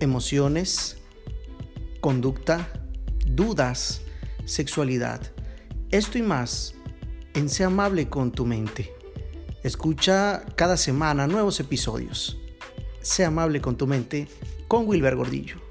emociones, conducta, dudas, sexualidad. Esto y más en Sea amable con tu mente. Escucha cada semana nuevos episodios. Sea amable con tu mente con Wilber Gordillo.